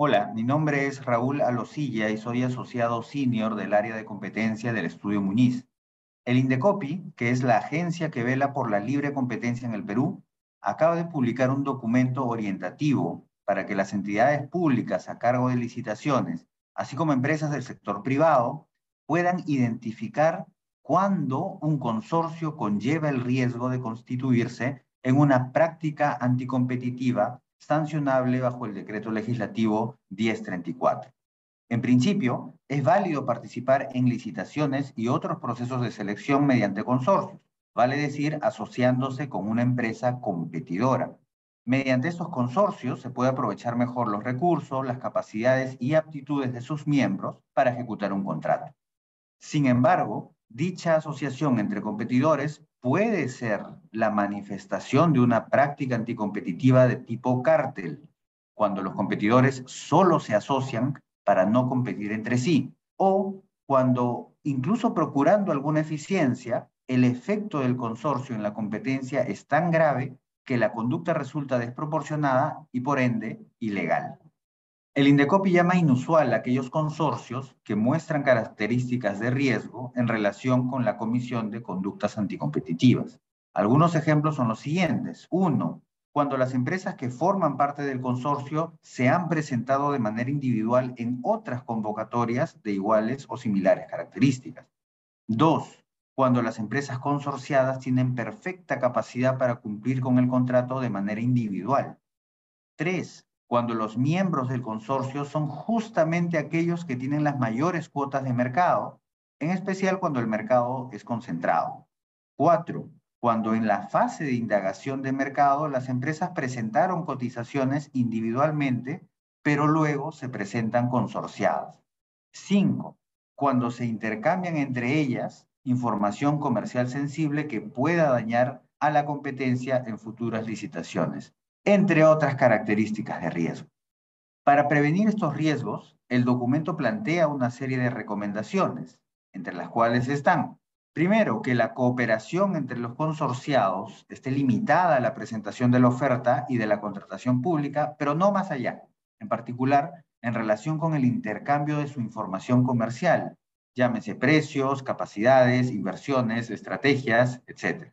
Hola, mi nombre es Raúl Alosilla y soy asociado senior del área de competencia del estudio Muñiz. El Indecopi, que es la agencia que vela por la libre competencia en el Perú, acaba de publicar un documento orientativo para que las entidades públicas a cargo de licitaciones, así como empresas del sector privado, puedan identificar cuándo un consorcio conlleva el riesgo de constituirse en una práctica anticompetitiva sancionable bajo el decreto legislativo 1034. En principio, es válido participar en licitaciones y otros procesos de selección mediante consorcios, vale decir, asociándose con una empresa competidora. Mediante estos consorcios se puede aprovechar mejor los recursos, las capacidades y aptitudes de sus miembros para ejecutar un contrato. Sin embargo, dicha asociación entre competidores puede ser la manifestación de una práctica anticompetitiva de tipo cártel, cuando los competidores solo se asocian para no competir entre sí, o cuando, incluso procurando alguna eficiencia, el efecto del consorcio en la competencia es tan grave que la conducta resulta desproporcionada y por ende ilegal. El Indecopi llama inusual a aquellos consorcios que muestran características de riesgo en relación con la comisión de conductas anticompetitivas. Algunos ejemplos son los siguientes. Uno, cuando las empresas que forman parte del consorcio se han presentado de manera individual en otras convocatorias de iguales o similares características. Dos, cuando las empresas consorciadas tienen perfecta capacidad para cumplir con el contrato de manera individual. Tres, cuando los miembros del consorcio son justamente aquellos que tienen las mayores cuotas de mercado, en especial cuando el mercado es concentrado. Cuatro, cuando en la fase de indagación de mercado las empresas presentaron cotizaciones individualmente, pero luego se presentan consorciadas. Cinco, cuando se intercambian entre ellas información comercial sensible que pueda dañar a la competencia en futuras licitaciones entre otras características de riesgo. Para prevenir estos riesgos, el documento plantea una serie de recomendaciones, entre las cuales están, primero, que la cooperación entre los consorciados esté limitada a la presentación de la oferta y de la contratación pública, pero no más allá, en particular en relación con el intercambio de su información comercial, llámese precios, capacidades, inversiones, estrategias, etc.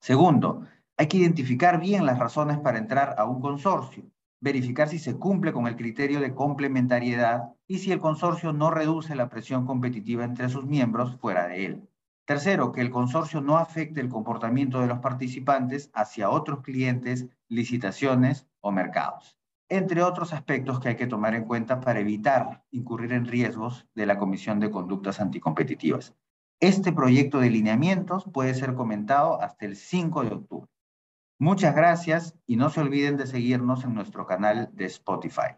Segundo, hay que identificar bien las razones para entrar a un consorcio, verificar si se cumple con el criterio de complementariedad y si el consorcio no reduce la presión competitiva entre sus miembros fuera de él. Tercero, que el consorcio no afecte el comportamiento de los participantes hacia otros clientes, licitaciones o mercados, entre otros aspectos que hay que tomar en cuenta para evitar incurrir en riesgos de la Comisión de Conductas Anticompetitivas. Este proyecto de lineamientos puede ser comentado hasta el 5 de octubre. Muchas gracias y no se olviden de seguirnos en nuestro canal de Spotify.